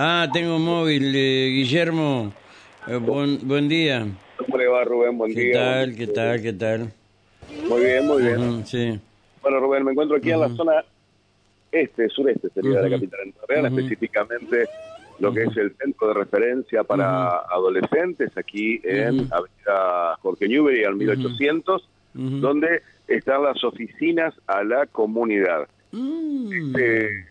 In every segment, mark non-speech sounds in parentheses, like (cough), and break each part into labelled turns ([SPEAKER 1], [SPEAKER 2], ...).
[SPEAKER 1] Ah, tengo móvil, eh, Guillermo. Eh, buen, buen día.
[SPEAKER 2] ¿Cómo le va, Rubén? Buen
[SPEAKER 1] ¿Qué
[SPEAKER 2] día.
[SPEAKER 1] tal? ¿Qué tal? ¿Qué tal?
[SPEAKER 2] Muy bien, muy bien.
[SPEAKER 1] Sí.
[SPEAKER 2] Bueno, Rubén, me encuentro aquí en la zona este, sureste, sería de la capital entrerriana, específicamente lo que es el centro de referencia para adolescentes, aquí en. Avenida Jorge Newbery, al 1800,
[SPEAKER 1] Ujú.
[SPEAKER 2] donde están las oficinas a la comunidad.
[SPEAKER 1] Mm.
[SPEAKER 2] Este,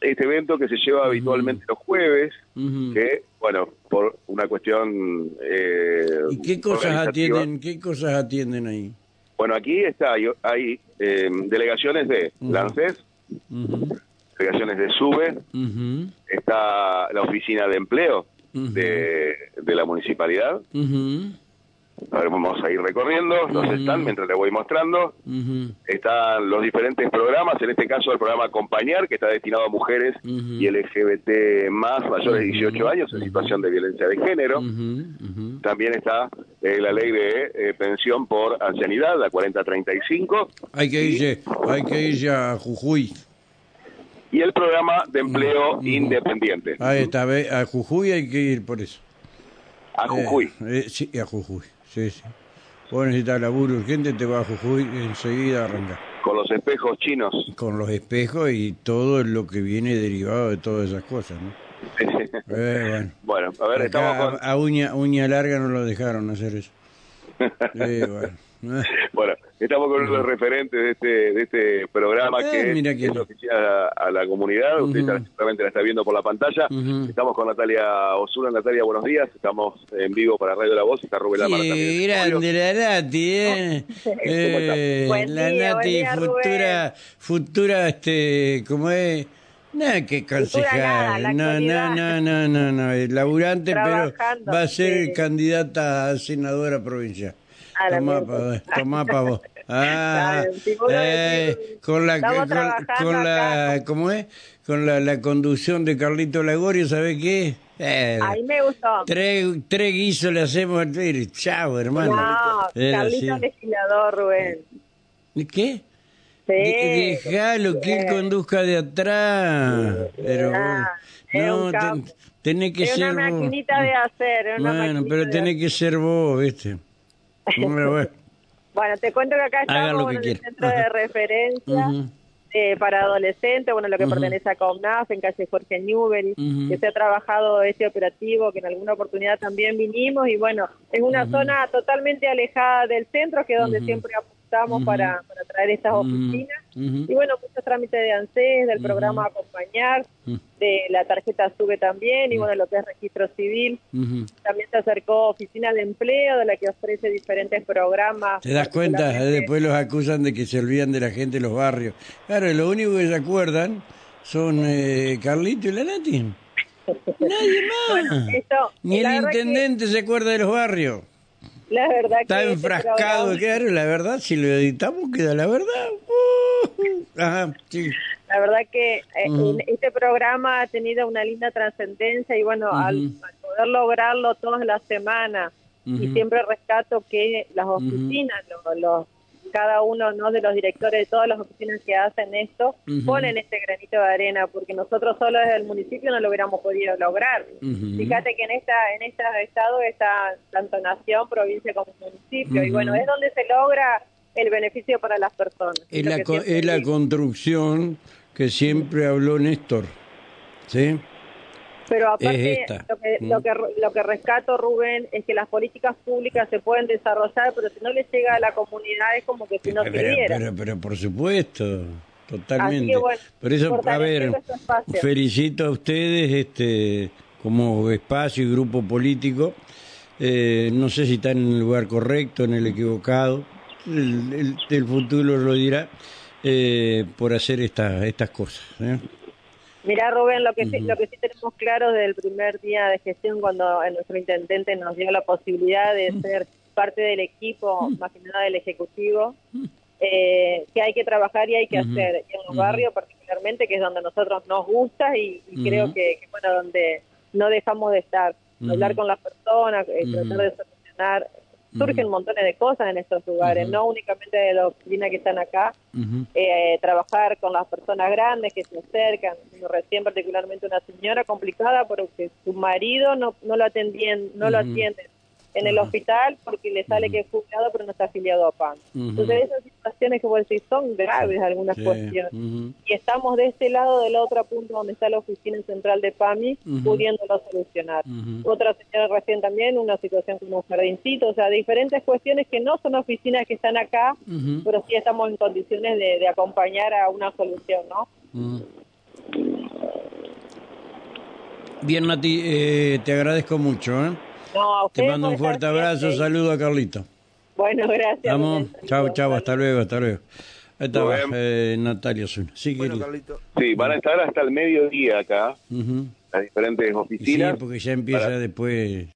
[SPEAKER 2] este evento que se lleva habitualmente los jueves, que, bueno, por una cuestión... eh,
[SPEAKER 1] ¿Y qué cosas atienden? ¿Qué cosas atienden ahí?
[SPEAKER 2] Bueno, aquí está, hay, hay, eh, delegaciones de
[SPEAKER 1] Ujú.
[SPEAKER 2] LANCES, delegaciones de SUBE, está la oficina de empleo de la municipalidad. Vamos a ir recorriendo, los
[SPEAKER 1] Ujú.
[SPEAKER 2] están mientras le voy mostrando. Están los diferentes programas, en este caso el programa Acompañar, que está destinado a mujeres
[SPEAKER 1] Ujú.
[SPEAKER 2] y LGBT más mayores de
[SPEAKER 1] Ujú.
[SPEAKER 2] 18 años en situación de violencia de género. También está eh, la ley de eh, pensión por ancianidad, la 4035.
[SPEAKER 1] Hay que irse, hay que irse a Jujuy.
[SPEAKER 2] y el programa de empleo independiente.
[SPEAKER 1] Ahí está, a Jujuy hay que ir por eso.
[SPEAKER 2] A Jujuy.
[SPEAKER 1] Eh, eh, sí, a Jujuy, sí, sí. Vos necesitas laburo urgente, te vas a Jujuy enseguida arranca.
[SPEAKER 2] Con los espejos chinos.
[SPEAKER 1] Con los espejos y todo lo que viene derivado de todas esas cosas, ¿no? (laughs) Eh, bueno.
[SPEAKER 2] bueno, a ver, estamos con...
[SPEAKER 1] a uña, uña larga no lo dejaron hacer eso. (laughs) Eh, bueno. Eh, (laughs)
[SPEAKER 2] Bueno, estamos con uno de los referentes de este, de este programa
[SPEAKER 1] Eh,
[SPEAKER 2] que
[SPEAKER 1] mira
[SPEAKER 2] es,
[SPEAKER 1] quién.
[SPEAKER 2] es oficial a, a la comunidad. Usted seguramente la está viendo por la pantalla. Estamos con Natalia Osuna. Natalia, buenos días. Estamos en vivo para Radio La Voz. Está Rubén Lamar también.
[SPEAKER 1] Grande la Nati, ¿eh? Eh, (laughs)
[SPEAKER 3] Buen
[SPEAKER 1] la
[SPEAKER 3] día,
[SPEAKER 1] Nati,
[SPEAKER 3] día,
[SPEAKER 1] futura, futura, este, ¿cómo es? Nada que
[SPEAKER 3] la
[SPEAKER 1] no, no, no, no, no, no, es laburante, pero va a ser
[SPEAKER 3] sí.
[SPEAKER 1] candidata a senadora provincial.
[SPEAKER 3] A la
[SPEAKER 1] Tomá
[SPEAKER 3] mierda.
[SPEAKER 1] pa' vos, tomá pa' vos. (laughs) Ah,
[SPEAKER 3] vos
[SPEAKER 1] eh, con la, con, con la. ¿cómo es? Con la, la conducción de Carlito Lagorio, ¿sabe qué? Eh,
[SPEAKER 3] Ahí me gustó.
[SPEAKER 1] Tres, tres guisos le hacemos al. Chao, hermano.
[SPEAKER 3] No,
[SPEAKER 1] Era
[SPEAKER 3] Carlito
[SPEAKER 1] así.
[SPEAKER 3] legislador, Rubén.
[SPEAKER 1] ¿Qué?
[SPEAKER 3] Sí.
[SPEAKER 1] De- Dejalo que él conduzca de atrás. Pero
[SPEAKER 3] Ah, es
[SPEAKER 1] no, ten- tenés que
[SPEAKER 3] es
[SPEAKER 1] ser
[SPEAKER 3] una
[SPEAKER 1] vos.
[SPEAKER 3] maquinita de hacer. es una
[SPEAKER 1] Bueno, pero tenés
[SPEAKER 3] hacer.
[SPEAKER 1] que ser vos, ¿viste? Bueno, bueno.
[SPEAKER 3] Bueno, te cuento que acá estamos en el centro de referencia eh, para adolescentes, bueno, lo que pertenece a COMNAF, en calle Jorge Newbery, que se ha trabajado este operativo, que en alguna oportunidad también vinimos, y bueno, es una zona totalmente alejada del centro, que es donde siempre apuntamos para, para traer estas
[SPEAKER 1] Ujú.
[SPEAKER 3] Y bueno, muchos trámites de ANSES, del programa Acompañar, de la tarjeta SUBE también, y bueno, lo que es registro civil. También se acercó Oficina de Empleo, de la que ofrece diferentes programas.
[SPEAKER 1] ¿Te das cuenta?
[SPEAKER 3] particularmente-
[SPEAKER 1] Después los acusan de que se olvidan de la gente en los barrios. Claro, lo único que se acuerdan son eh, Carlito y la. Nadie más.
[SPEAKER 3] Esto,
[SPEAKER 1] Ni el
[SPEAKER 3] que-
[SPEAKER 1] intendente se acuerda de los barrios.
[SPEAKER 3] La verdad
[SPEAKER 1] Está
[SPEAKER 3] que este
[SPEAKER 1] enfrascado, claro, la verdad, si lo editamos queda la verdad. Uh, (laughs) ajá, sí.
[SPEAKER 3] La verdad que eh, este programa ha tenido una linda trascendencia y bueno, al, poder lograrlo todas las semanas y siempre rescato que las oficinas, lo- los, cada uno ¿no? de los directores de todas las oficinas que hacen esto, ponen este granito de arena, porque nosotros solo desde el municipio no lo hubiéramos podido lograr. Fíjate que en esta en este estado está tanto nación, provincia como municipio, y bueno, es donde se logra el beneficio para las personas.
[SPEAKER 1] Es la, co- es la construcción que siempre habló Néstor. ¿Sí?
[SPEAKER 3] Pero aparte,
[SPEAKER 1] Es esta.
[SPEAKER 3] lo que,
[SPEAKER 1] Mm.
[SPEAKER 3] lo, que, lo que rescato, Rubén, es que las políticas públicas se pueden desarrollar, pero si no les llega a la comunidad es como que si no
[SPEAKER 1] pero,
[SPEAKER 3] sirviera.
[SPEAKER 1] pero, pero por supuesto, totalmente.
[SPEAKER 3] Así que bueno,
[SPEAKER 1] por eso, a ver,
[SPEAKER 3] este
[SPEAKER 1] felicito a ustedes este como espacio y grupo político. Eh, no sé si están en el lugar correcto, en el equivocado. El, el- el futuro lo dirá eh, por hacer esta, estas cosas. ¿eh?
[SPEAKER 3] Mirá, Rubén, lo que, sí, lo que sí tenemos claro desde el primer día de gestión, cuando nuestro intendente nos dio la posibilidad de ser parte del equipo, más que nada del Ejecutivo, eh, que hay que trabajar y hay que
[SPEAKER 1] Ujú.
[SPEAKER 3] hacer. Y en los
[SPEAKER 1] Ujú.
[SPEAKER 3] barrios particularmente, que es donde a nosotros nos gusta y, creo que, que, bueno, donde no dejamos de estar. Hablar con las personas, eh, tratar de solucionar surgen montones de cosas en estos lugares, no únicamente de la oficina que están acá, eh, trabajar con las personas grandes que se acercan, recién particularmente una señora complicada porque su marido no, no lo atendían, no lo atiende en el hospital porque le sale que es jubilado pero no está afiliado a PAN. Entonces esas situaciones que vos decís son graves algunas cuestiones. Y estamos de este lado del otro punto donde está la oficina central de PAMI pudiéndolo solucionar. Otra señora recién también, una situación como un jardincito, o sea, diferentes cuestiones que no son oficinas que están acá, pero sí estamos en condiciones de, acompañar a una solución, ¿no?
[SPEAKER 1] Bien, Nati, eh, te agradezco mucho. ¿eh? Te mando un fuerte abrazo, saludo a Carlito.
[SPEAKER 3] Bueno, gracias.
[SPEAKER 1] Vamos, chao, chao, hasta luego, hasta luego. Ahí estaba eh, Natalia Zuna. Sí,
[SPEAKER 2] sí, van a estar hasta el mediodía acá, las diferentes oficinas.
[SPEAKER 1] Sí, porque ya empieza después